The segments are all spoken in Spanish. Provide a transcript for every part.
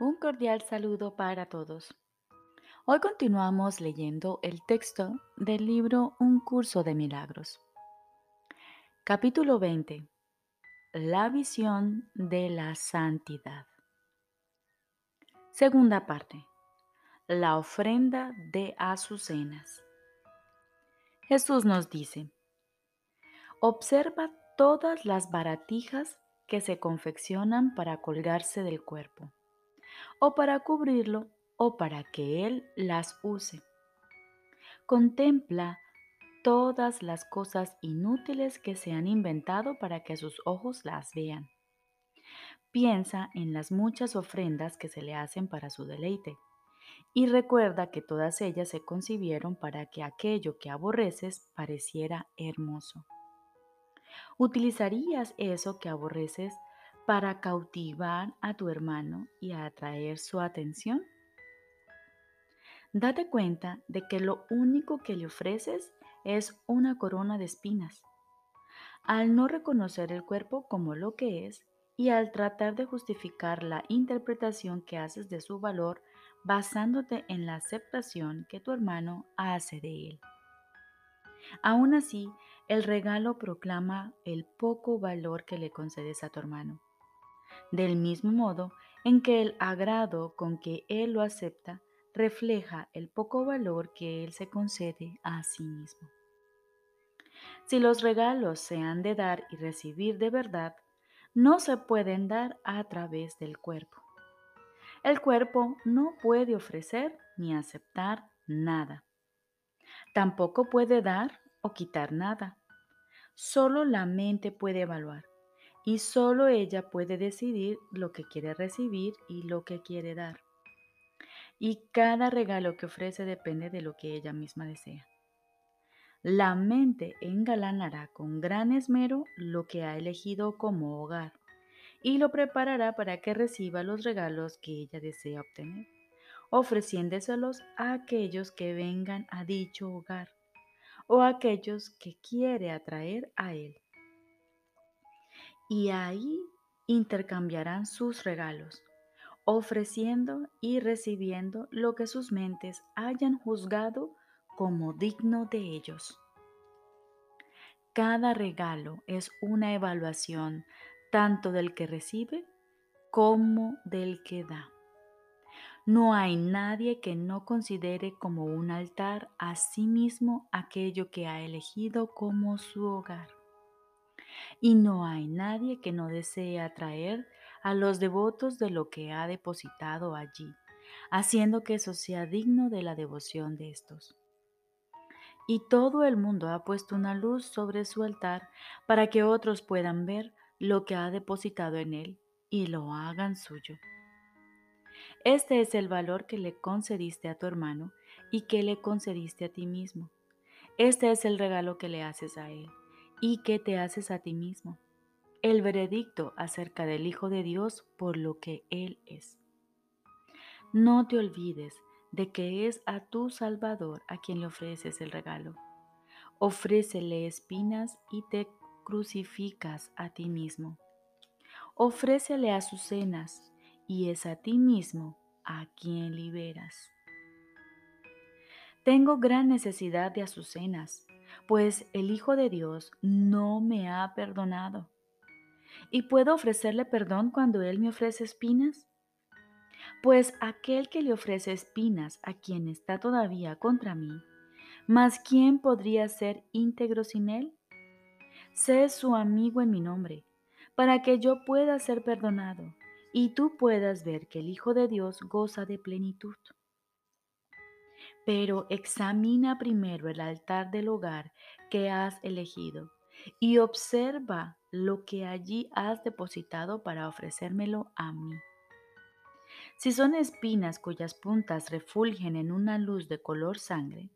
Un cordial saludo para todos. Hoy continuamos leyendo el texto del libro Un curso de milagros. Capítulo 20. La visión de la santidad. Segunda parte. La ofrenda de azucenas. Jesús nos dice, observa todas las baratijas que se confeccionan para colgarse del cuerpo o para cubrirlo o para que Él las use. Contempla todas las cosas inútiles que se han inventado para que sus ojos las vean. Piensa en las muchas ofrendas que se le hacen para su deleite y recuerda que todas ellas se concibieron para que aquello que aborreces pareciera hermoso. ¿Utilizarías eso que aborreces para cautivar a tu hermano y atraer su atención? Date cuenta de que lo único que le ofreces es una corona de espinas. Al no reconocer el cuerpo como lo que es y al tratar de justificar la interpretación que haces de su valor basándote en la aceptación que tu hermano hace de él. Aún así, el regalo proclama el poco valor que le concedes a tu hermano del mismo modo en que el agrado con que Él lo acepta refleja el poco valor que Él se concede a sí mismo. Si los regalos se han de dar y recibir de verdad, no se pueden dar a través del cuerpo. El cuerpo no puede ofrecer ni aceptar nada. Tampoco puede dar o quitar nada. Solo la mente puede evaluar y solo ella puede decidir lo que quiere recibir y lo que quiere dar. Y cada regalo que ofrece depende de lo que ella misma desea. La mente engalanará con gran esmero lo que ha elegido como hogar y lo preparará para que reciba los regalos que ella desea obtener, ofreciéndoselos a aquellos que vengan a dicho hogar o a aquellos que quiere atraer a él y ahí intercambiarán sus regalos, ofreciendo y recibiendo lo que sus mentes hayan juzgado como digno de ellos. Cada regalo es una evaluación tanto del que recibe como del que da. No hay nadie que no considere como un altar a sí mismo aquello que ha elegido como su hogar y no hay nadie que no desee atraer a los devotos de lo que ha depositado allí, haciendo que eso sea digno de la devoción de estos. Y todo el mundo ha puesto una luz sobre su altar para que otros puedan ver lo que ha depositado en él y lo hagan suyo. Este es el valor que le concediste a tu hermano y que le concediste a ti mismo. Este es el regalo que le haces a él y que te haces a ti mismo. El veredicto acerca del Hijo de Dios por lo que Él es. No te olvides de que es a tu Salvador a quien le ofreces el regalo. Ofrécele espinas y te crucificas a ti mismo. Ofrécele azucenas y es a ti mismo a quien liberas. Tengo gran necesidad de azucenas pues el Hijo de Dios no me ha perdonado. ¿Y puedo ofrecerle perdón cuando Él me ofrece espinas? Pues aquel que le ofrece espinas a quien está todavía contra mí, ¿más quién podría ser íntegro sin Él? Sé su amigo en mi nombre, para que yo pueda ser perdonado y tú puedas ver que el Hijo de Dios goza de plenitud. Pero examina primero el altar del hogar que has elegido y observa lo que allí has depositado para ofrecérmelo a mí. Si son espinas cuyas puntas refulgen en una luz de color sangre,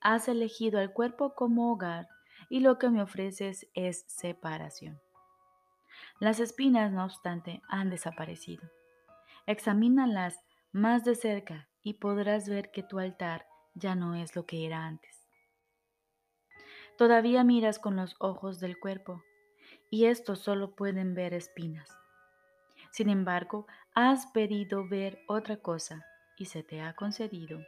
has elegido al cuerpo como hogar y lo que me ofreces es separación. Las espinas, no obstante, han desaparecido. Examínalas más de cerca y podrás ver que tu altar ya no es lo que era antes. Todavía miras con los ojos del cuerpo y estos solo pueden ver espinas. Sin embargo, has pedido ver otra cosa y se te ha concedido.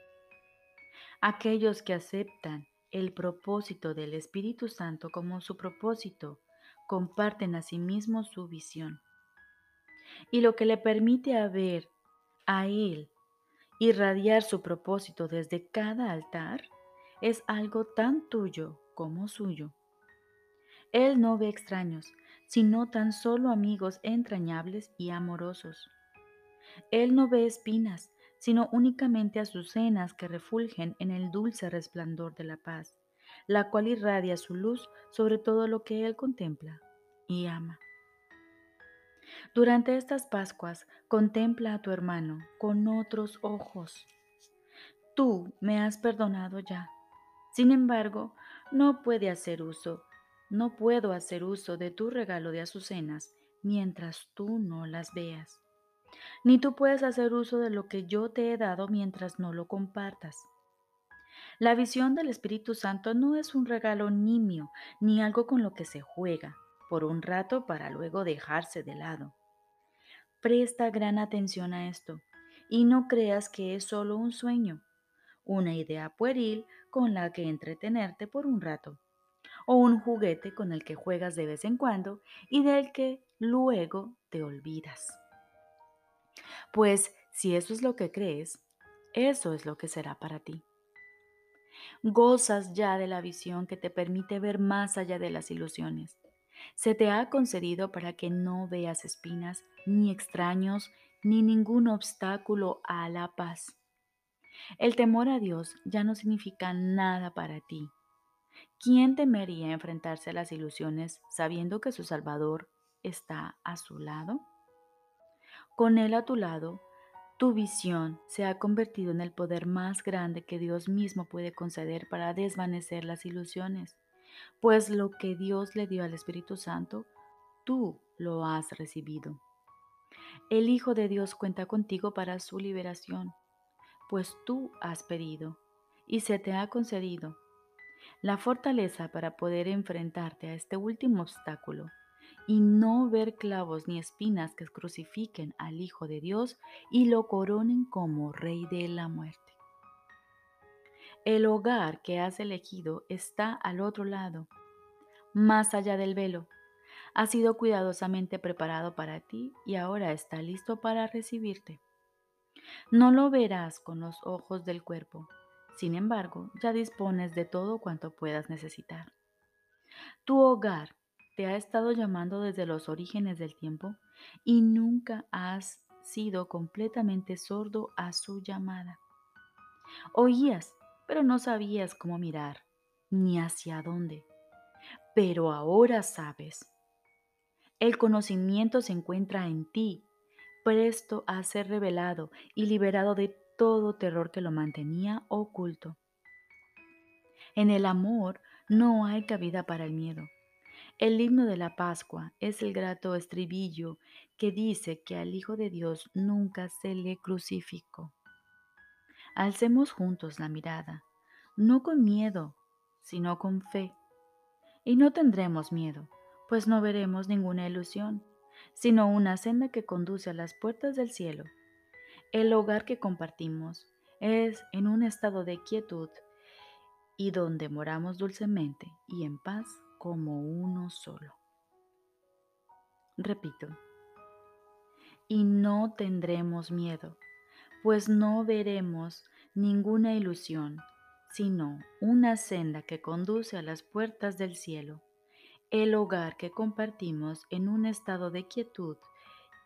Aquellos que aceptan el propósito del Espíritu Santo como su propósito comparten a sí mismos su visión. Y lo que le permite a ver a Él irradiar su propósito desde cada altar es algo tan tuyo como suyo. Él no ve extraños, sino tan solo amigos entrañables y amorosos. Él no ve espinas, sino únicamente azucenas que refulgen en el dulce resplandor de la paz, la cual irradia su luz sobre todo lo que Él contempla y ama. Durante estas Pascuas, contempla a tu hermano con otros ojos. Tú me has perdonado ya. Sin embargo, no puede hacer uso, no puedo hacer uso de tu regalo de azucenas mientras tú no las veas. Ni tú puedes hacer uso de lo que yo te he dado mientras no lo compartas. La visión del Espíritu Santo no es un regalo nimio ni algo con lo que se juega por un rato para luego dejarse de lado. Presta gran atención a esto y no creas que es solo un sueño, una idea pueril con la que entretenerte por un rato, o un juguete con el que juegas de vez en cuando y del que luego te olvidas. Pues si eso es lo que crees, eso es lo que será para ti. Gozas ya de la visión que te permite ver más allá de las ilusiones se te ha concedido para que no veas espinas, ni extraños, ni ningún obstáculo a la paz. El temor a Dios ya no significa nada para ti. ¿Quién temería enfrentarse a las ilusiones sabiendo que su Salvador está a su lado? Con Él a tu lado, tu visión se ha convertido en el poder más grande que Dios mismo puede conceder para desvanecer las ilusiones pues lo que Dios le dio al Espíritu Santo, tú lo has recibido. El Hijo de Dios cuenta contigo para su liberación, pues tú has pedido y se te ha concedido la fortaleza para poder enfrentarte a este último obstáculo y no ver clavos ni espinas que crucifiquen al Hijo de Dios y lo coronen como Rey de la muerte. El hogar que has elegido está al otro lado, más allá del velo. Ha sido cuidadosamente preparado para ti y ahora está listo para recibirte. No lo verás con los ojos del cuerpo, sin embargo, ya dispones de todo cuanto puedas necesitar. Tu hogar te ha estado llamando desde los orígenes del tiempo y nunca has sido completamente sordo a su llamada. Oías pero no sabías cómo mirar ni hacia dónde. Pero ahora sabes. El conocimiento se encuentra en ti, presto a ser revelado y liberado de todo terror que lo mantenía oculto. En el amor no hay cabida para el miedo. El himno de la Pascua es el grato estribillo que dice que al Hijo de Dios nunca se le crucificó. Alcemos juntos la mirada, no con miedo, sino con fe. Y no tendremos miedo, pues no veremos ninguna ilusión, sino una senda que conduce a las puertas del cielo. El hogar que compartimos es en un estado de quietud y donde moramos dulcemente y en paz como uno solo. Repito, y no tendremos miedo, pues no veremos ninguna ilusión, sino una senda que conduce a las puertas del cielo, el hogar que compartimos en un estado de quietud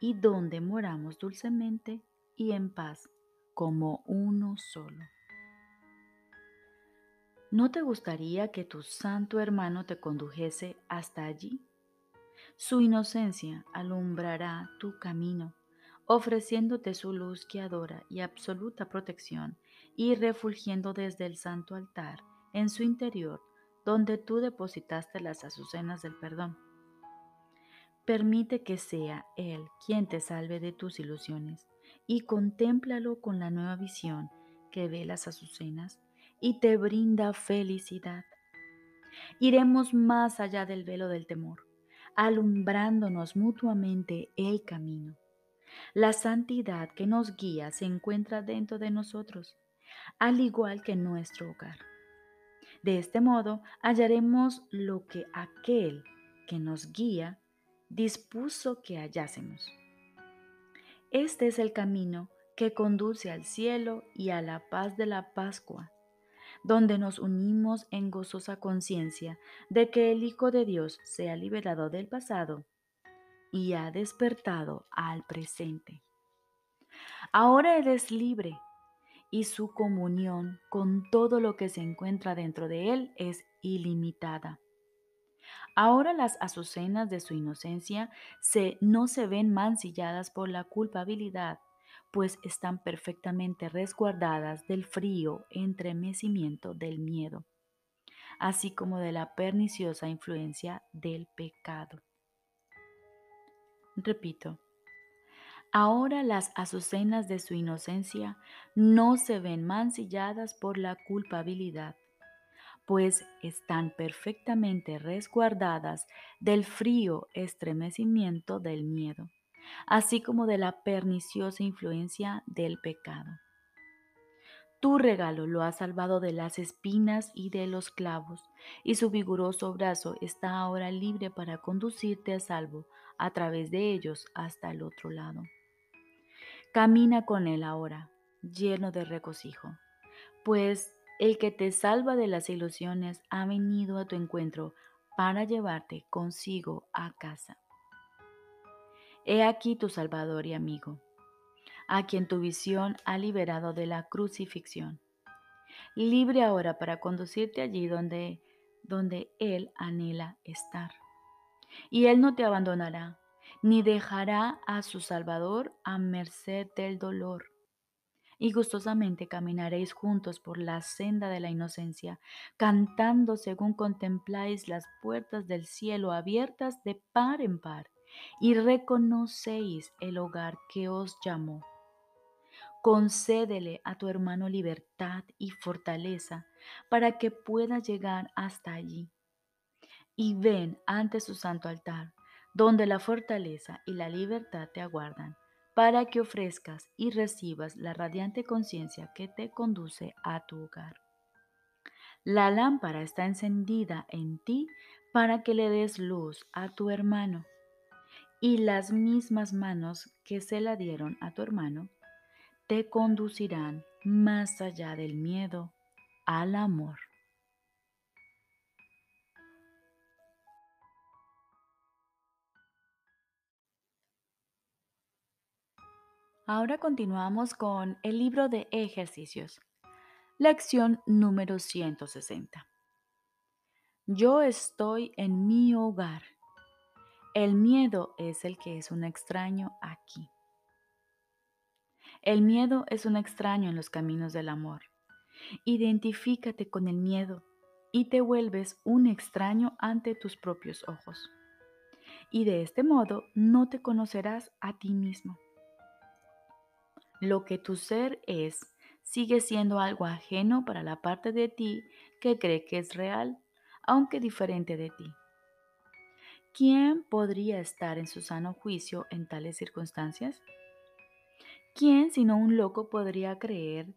y donde moramos dulcemente y en paz como uno solo. ¿No te gustaría que tu santo hermano te condujese hasta allí? Su inocencia alumbrará tu camino ofreciéndote su luz guiadora y absoluta protección y refulgiendo desde el santo altar en su interior donde tú depositaste las azucenas del perdón. Permite que sea Él quien te salve de tus ilusiones y contémplalo con la nueva visión que ve las azucenas y te brinda felicidad. Iremos más allá del velo del temor, alumbrándonos mutuamente el camino La santidad que nos guía se encuentra dentro de nosotros, al igual que en nuestro hogar. De este modo hallaremos lo que aquel que nos guía dispuso que hallásemos. Este es el camino que conduce al cielo y a la paz de la Pascua, donde nos unimos en gozosa conciencia de que el Hijo de Dios se ha liberado del pasado y ha despertado al presente. Ahora Él es libre y su comunión con todo lo que se encuentra dentro de Él es ilimitada. Ahora las azucenas de su inocencia se, no se ven mancilladas por la culpabilidad, pues están perfectamente resguardadas del frío entremecimiento del miedo, así como de la perniciosa influencia del pecado. Repito, ahora las azucenas de su inocencia no se ven mancilladas por la culpabilidad, pues están perfectamente resguardadas del frío estremecimiento del miedo, así como de la perniciosa influencia del pecado. Tu regalo lo ha salvado de las espinas y de los clavos, y su vigoroso brazo está ahora libre para conducirte a salvo a través de ellos hasta el otro lado. Camina con Él ahora, lleno de regocijo, pues el que te salva de las ilusiones ha venido a tu encuentro para llevarte consigo a casa. He aquí tu Salvador y amigo, a quien tu visión ha liberado de la crucifixión, libre ahora para conducirte allí donde, donde Él anhela estar y Él no te abandonará, ni dejará a su Salvador a merced del dolor. Y gustosamente caminaréis juntos por la senda de la inocencia, cantando según contempláis las puertas del cielo abiertas de par en par, y reconocéis el hogar que os llamó. Concédele a tu hermano libertad y fortaleza para que pueda llegar hasta allí y ven ante su santo altar, donde la fortaleza y la libertad te aguardan, para que ofrezcas y recibas la radiante conciencia que te conduce a tu hogar. La lámpara está encendida en ti para que le des luz a tu hermano, y las mismas manos que se la dieron a tu hermano te conducirán más allá del miedo al amor. Ahora continuamos con el libro de ejercicios. Lección número 160. Yo estoy en mi hogar. El miedo es el que es un extraño aquí. El miedo es un extraño en los caminos del amor. Identifícate con el miedo y te vuelves un extraño ante tus propios ojos. Y de este modo no te conocerás a ti mismo. Lo que tu ser es sigue siendo algo ajeno para la parte de ti que cree que es real, aunque diferente de ti. ¿Quién podría estar en su sano juicio en tales circunstancias? ¿Quién sino un loco podría creer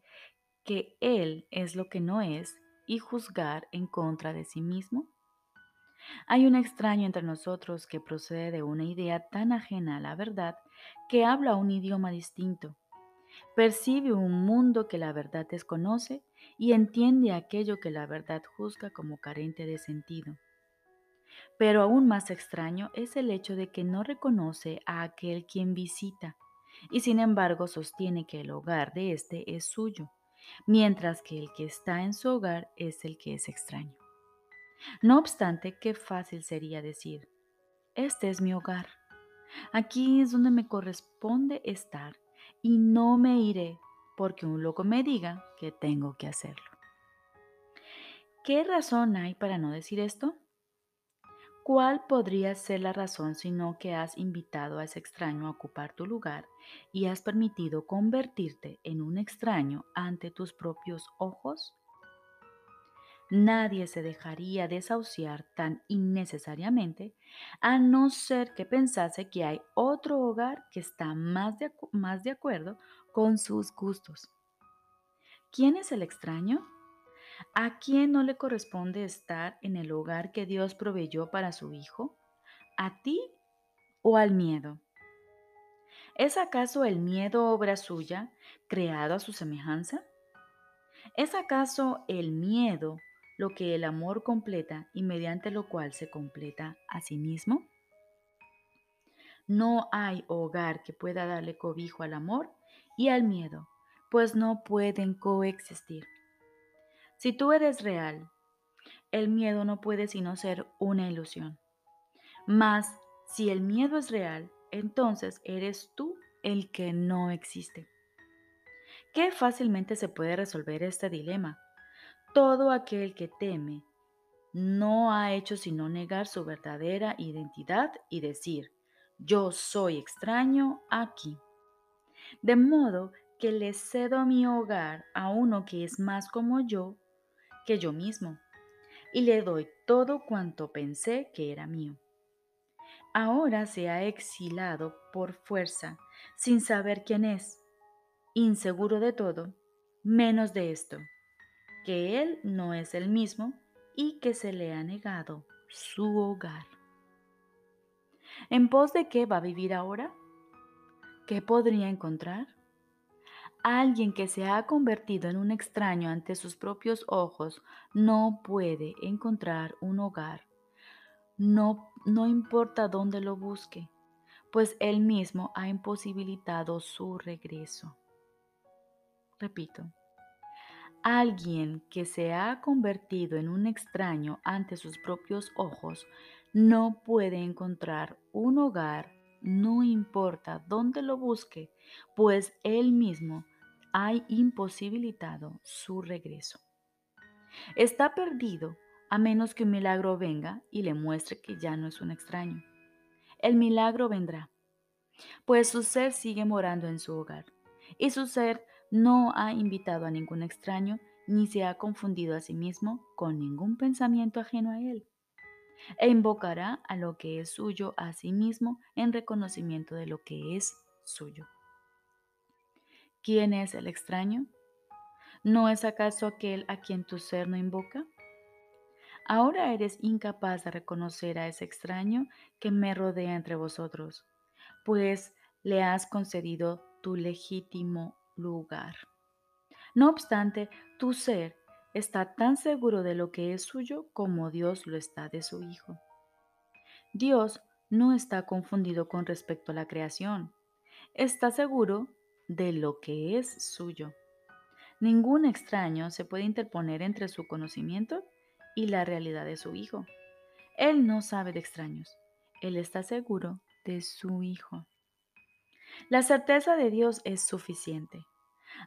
que él es lo que no es y juzgar en contra de sí mismo? Hay un extraño entre nosotros que procede de una idea tan ajena a la verdad que habla un idioma distinto Percibe un mundo que la verdad desconoce y entiende aquello que la verdad juzga como carente de sentido. Pero aún más extraño es el hecho de que no reconoce a aquel quien visita y sin embargo sostiene que el hogar de éste es suyo, mientras que el que está en su hogar es el que es extraño. No obstante, qué fácil sería decir, este es mi hogar, aquí es donde me corresponde estar y no me iré porque un loco me diga que tengo que hacerlo. ¿Qué razón hay para no decir esto? ¿Cuál podría ser la razón sino que has invitado a ese extraño a ocupar tu lugar y has permitido convertirte en un extraño ante tus propios ojos? Nadie se dejaría desahuciar tan innecesariamente a no ser que pensase que hay otro hogar que está más de, más de acuerdo con sus gustos. ¿Quién es el extraño? ¿A quién no le corresponde estar en el hogar que Dios proveyó para su hijo? ¿A ti o al miedo? ¿Es acaso el miedo obra suya, creado a su semejanza? ¿Es acaso el miedo lo que el amor completa y mediante lo cual se completa a sí mismo? No hay hogar que pueda darle cobijo al amor y al miedo, pues no pueden coexistir. Si tú eres real, el miedo no puede sino ser una ilusión. Mas si el miedo es real, entonces eres tú el que no existe. Qué fácilmente se puede resolver este dilema. Todo aquel que teme no ha hecho sino negar su verdadera identidad y decir, yo soy extraño aquí. De modo que le cedo mi hogar a uno que es más como yo que yo mismo, y le doy todo cuanto pensé que era mío. Ahora se ha exilado por fuerza, sin saber quién es, inseguro de todo, menos de esto, que él no es el mismo y que se le ha negado su hogar. ¿En pos de qué va a vivir ahora? ¿Qué podría encontrar? Alguien que se ha convertido en un extraño ante sus propios ojos no puede encontrar un hogar. No, no importa dónde lo busque, pues él mismo ha imposibilitado su regreso. Repito, alguien que se ha convertido en un extraño ante sus propios ojos no puede encontrar un hogar, no importa dónde lo busque, pues él mismo ha imposibilitado su regreso. Está perdido a menos que un milagro venga y le muestre que ya no es un extraño. El milagro vendrá, pues su ser sigue morando en su hogar, y su ser no ha invitado a ningún extraño ni se ha confundido a sí mismo con ningún pensamiento ajeno a él, e invocará a lo que es suyo a sí mismo en reconocimiento de lo que es suyo. ¿Quién es el extraño? ¿No es acaso aquel a quien tu ser no invoca? Ahora eres incapaz de reconocer a ese extraño que me rodea entre vosotros, pues le has concedido tu legítimo lugar. No obstante, tu ser está tan seguro de lo que es suyo como Dios lo está de su Hijo. Dios no está confundido con respecto a la creación. Está seguro de lo que es suyo. Ningún extraño se puede interponer entre su conocimiento y la realidad de su Hijo. Él no sabe de extraños. Él está seguro de su Hijo. La certeza de Dios es suficiente.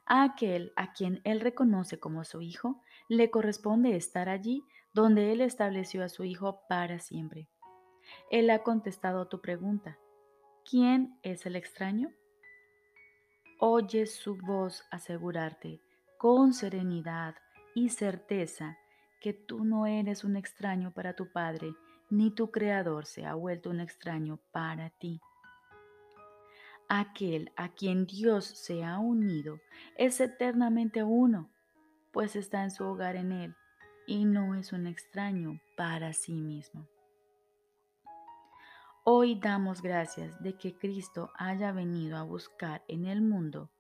A aquel a quien Él reconoce como su Hijo, le corresponde estar allí donde Él estableció a su Hijo para siempre. Él ha contestado tu pregunta. ¿Quién es el extraño? Oye su voz asegurarte con serenidad y certeza que tú no eres un extraño para tu Padre, ni tu Creador se ha vuelto un extraño para ti. Aquel a quien Dios se ha unido es eternamente uno, pues está en su hogar en Él y no es un extraño para sí mismo. Hoy damos gracias de que Cristo haya venido a buscar en el mundo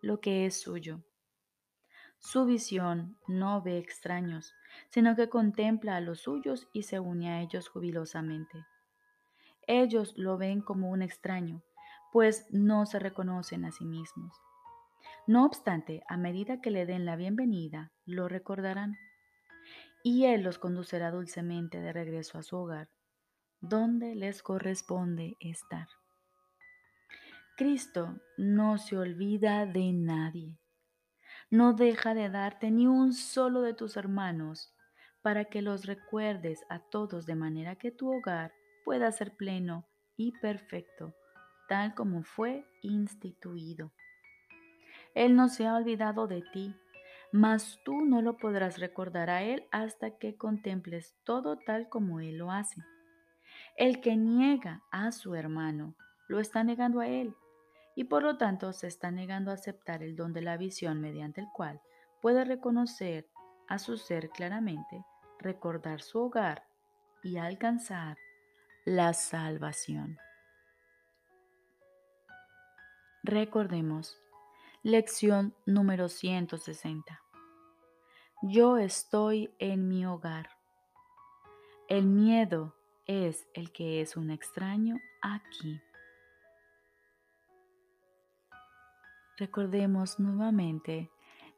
lo que es suyo su visión no ve extraños, sino que contempla a los suyos y se une a ellos jubilosamente. Ellos lo ven como un extraño, pues no se reconocen a sí mismos. No obstante, a medida que le den la bienvenida, lo recordarán, y Él los conducirá dulcemente de regreso a su hogar, donde les corresponde estar. Cristo no se olvida de nadie no deja de darte ni un solo de tus hermanos, para que los recuerdes a todos de manera que tu hogar pueda ser pleno y perfecto, tal como fue instituido. Él no se ha olvidado de ti, mas tú no lo podrás recordar a Él hasta que contemples todo tal como Él lo hace. El que niega a su hermano lo está negando a Él y por lo tanto se está negando a aceptar el don de la visión mediante el cual puede reconocer a su ser claramente, recordar su hogar y alcanzar la salvación. Recordemos, lección número 160. Yo estoy en mi hogar. El miedo es el que es un extraño aquí. Recordemos nuevamente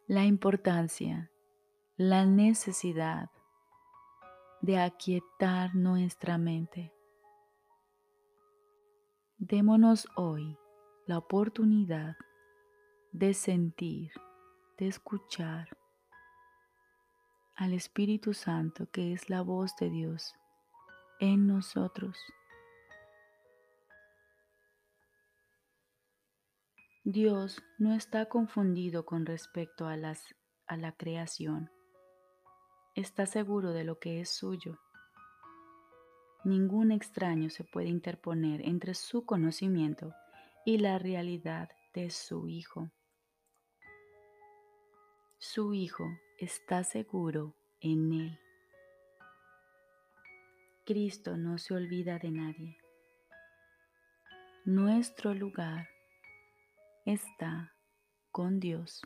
la importancia, la necesidad de aquietar nuestra mente. Démonos hoy la oportunidad de sentir, de escuchar al Espíritu Santo, que es la voz de Dios en nosotros. Dios no está confundido con respecto a, las, a la creación. Está seguro de lo que es suyo. Ningún extraño se puede interponer entre su conocimiento y la realidad de su Hijo. Su Hijo está seguro en Él. Cristo no se olvida de nadie. Nuestro lugar está con Dios.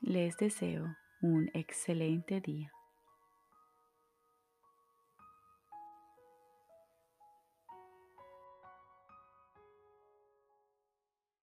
Les deseo un excelente día.